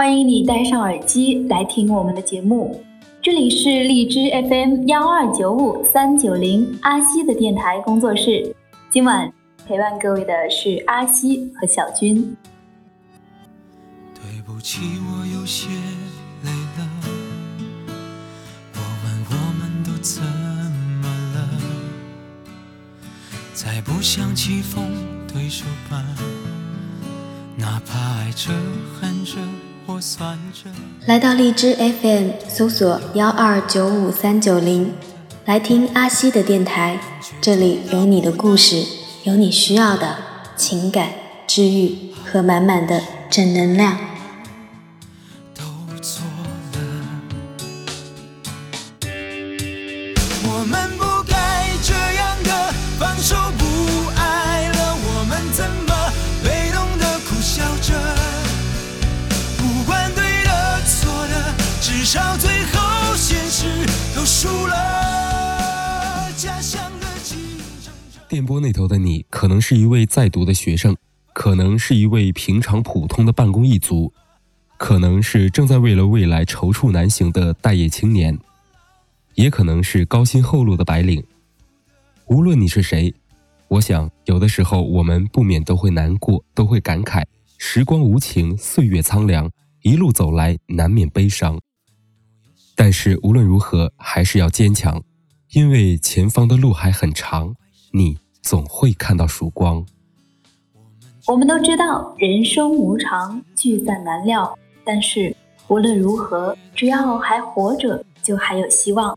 欢迎你戴上耳机来听我们的节目，这里是荔枝 FM 幺二九五三九零阿西的电台工作室。今晚陪伴各位的是阿西和小军。对不起，我有些累了。我问我们都怎么了？再不想棋逢对手吧，哪怕爱着恨着。来到荔枝 FM，搜索幺二九五三九零，来听阿西的电台。这里有你的故事，有你需要的情感治愈和满满的正能量。波那头的你，可能是一位在读的学生，可能是一位平常普通的办公一族，可能是正在为了未来踌躇难行的待业青年，也可能是高薪厚禄的白领。无论你是谁，我想有的时候我们不免都会难过，都会感慨时光无情，岁月苍凉，一路走来难免悲伤。但是无论如何，还是要坚强，因为前方的路还很长。你总会看到曙光。我们都知道人生无常，聚散难料。但是无论如何，只要还活着，就还有希望。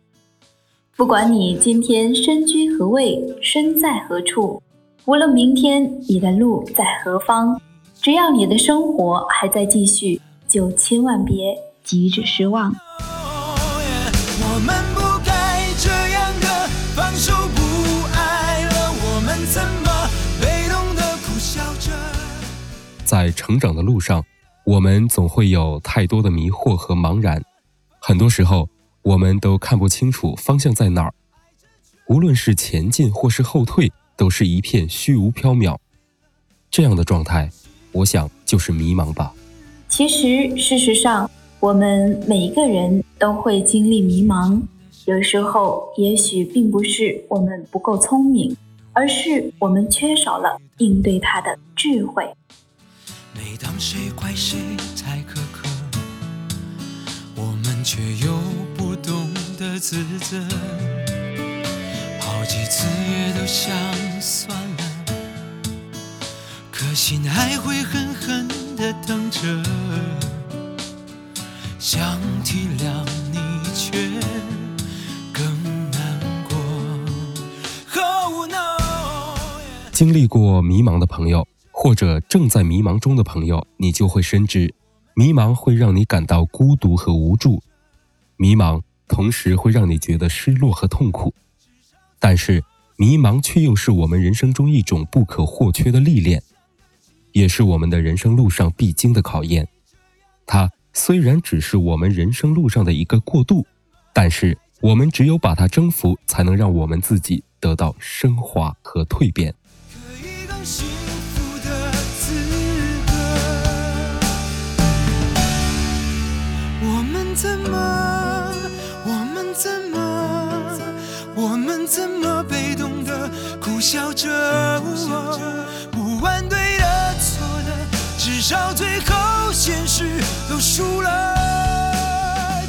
不管你今天身居何位，身在何处，无论明天你的路在何方，只要你的生活还在继续，就千万别急着失望。在成长的路上，我们总会有太多的迷惑和茫然，很多时候我们都看不清楚方向在哪儿。无论是前进或是后退，都是一片虚无缥缈。这样的状态，我想就是迷茫吧。其实，事实上，我们每一个人都会经历迷茫。有时候，也许并不是我们不够聪明，而是我们缺少了应对它的智慧。每当谁怪谁太苛刻，我们却又不懂得自责。好几次也都想算了，可心还会狠狠的疼着。想体谅你，却更难过。Oh no！经历过迷茫的朋友。或者正在迷茫中的朋友，你就会深知，迷茫会让你感到孤独和无助，迷茫同时会让你觉得失落和痛苦。但是，迷茫却又是我们人生中一种不可或缺的历练，也是我们的人生路上必经的考验。它虽然只是我们人生路上的一个过渡，但是我们只有把它征服，才能让我们自己得到升华和蜕变。笑着，不管对的错的，至少最后现实都输了。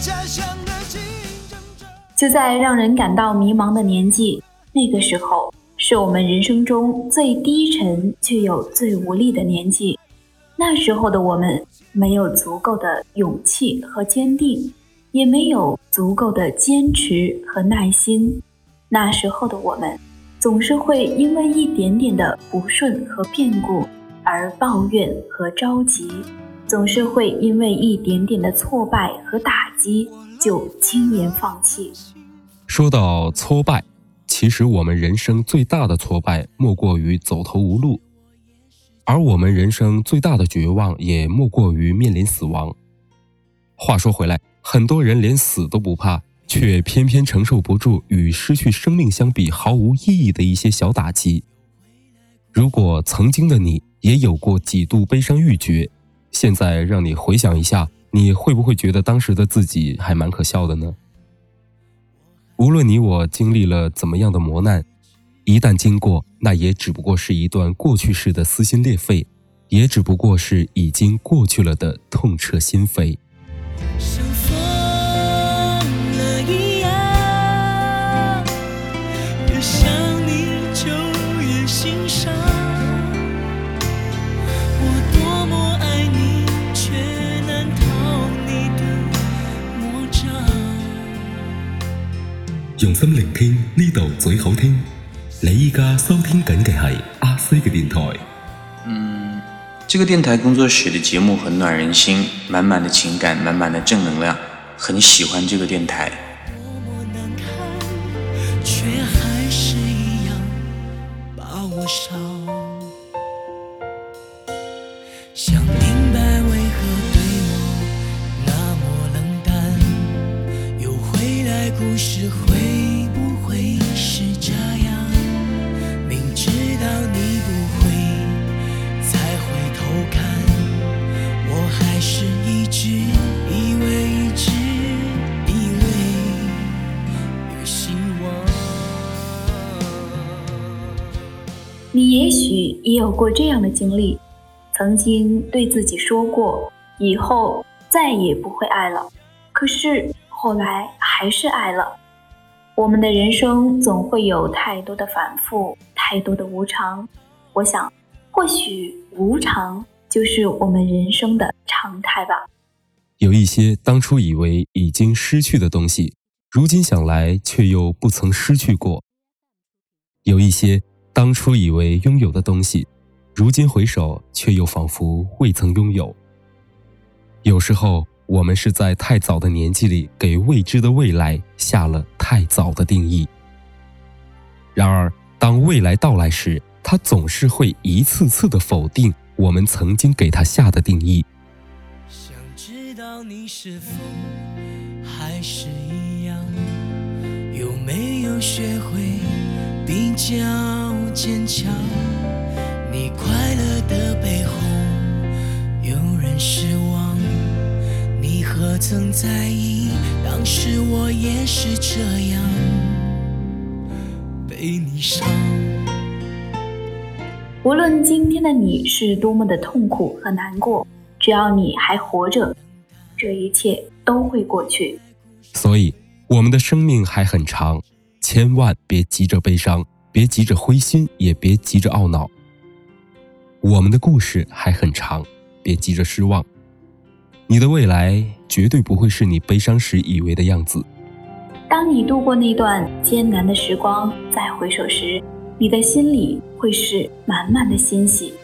家乡的竞争者，就在让人感到迷茫的年纪，那个时候是我们人生中最低沉却又最无力的年纪。那时候的我们没有足够的勇气和坚定，也没有足够的坚持和耐心。那时候的我们。总是会因为一点点的不顺和变故而抱怨和着急，总是会因为一点点的挫败和打击就轻言放弃。说到挫败，其实我们人生最大的挫败莫过于走投无路，而我们人生最大的绝望也莫过于面临死亡。话说回来，很多人连死都不怕。却偏偏承受不住与失去生命相比毫无意义的一些小打击。如果曾经的你也有过几度悲伤欲绝，现在让你回想一下你会不会觉得当时的自己还蛮可笑的呢？无论你我经历了怎么样的磨难，一旦经过，那也只不过是一段过去式的撕心裂肺，也只不过是已经过去了的痛彻心扉。用心聆听呢度最好听。你依家收听紧嘅系阿西嘅电台。嗯，这个电台工作室的节目很暖人心，满满的情感，满满的正能量，很喜欢这个电台。你也有过这样的经历，曾经对自己说过以后再也不会爱了，可是后来还是爱了。我们的人生总会有太多的反复，太多的无常。我想，或许无常就是我们人生的常态吧。有一些当初以为已经失去的东西，如今想来却又不曾失去过。有一些。当初以为拥有的东西，如今回首却又仿佛未曾拥有。有时候，我们是在太早的年纪里给未知的未来下了太早的定义。然而，当未来到来时，它总是会一次次的否定我们曾经给它下的定义。想知道你是否还是一样，有没有学会比较？坚强，你快乐的背后有人失望，你何曾在意？当时我也是这样被你伤。无论今天的你是多么的痛苦和难过，只要你还活着，这一切都会过去。所以，我们的生命还很长，千万别急着悲伤。别急着灰心，也别急着懊恼。我们的故事还很长，别急着失望。你的未来绝对不会是你悲伤时以为的样子。当你度过那段艰难的时光，再回首时，你的心里会是满满的欣喜。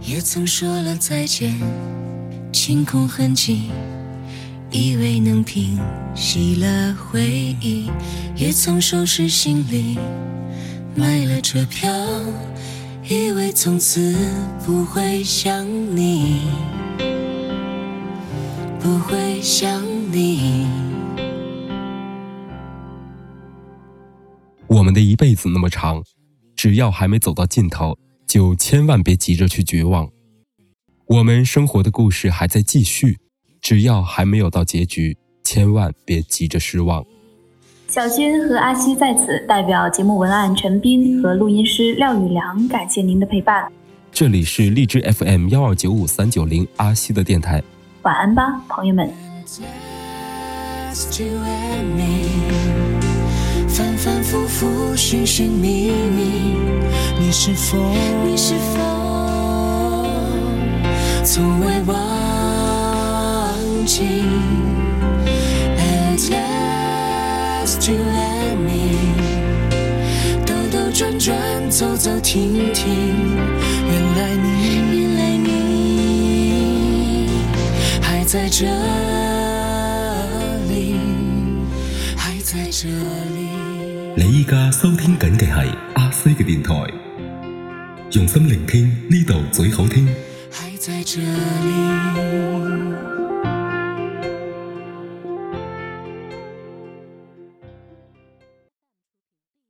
也曾说了再见，清空痕迹，以为能平息了回忆，也曾收拾行李。买了车票，以为从此不会想你，不会想你。我们的一辈子那么长，只要还没走到尽头，就千万别急着去绝望。我们生活的故事还在继续，只要还没有到结局，千万别急着失望。小军和阿西在此代表节目文案陈斌和录音师廖宇良，感谢您的陪伴。这里是荔枝 FM 幺二九五三九零阿西的电台，晚安吧，朋友们。反反复复，寻寻觅觅，你是否你是否从未忘走走停停，原来你，原来你还在这里，还在这里。你依家收聽緊嘅係阿西嘅電台，用心聆聽呢度最好聽。還在這裡。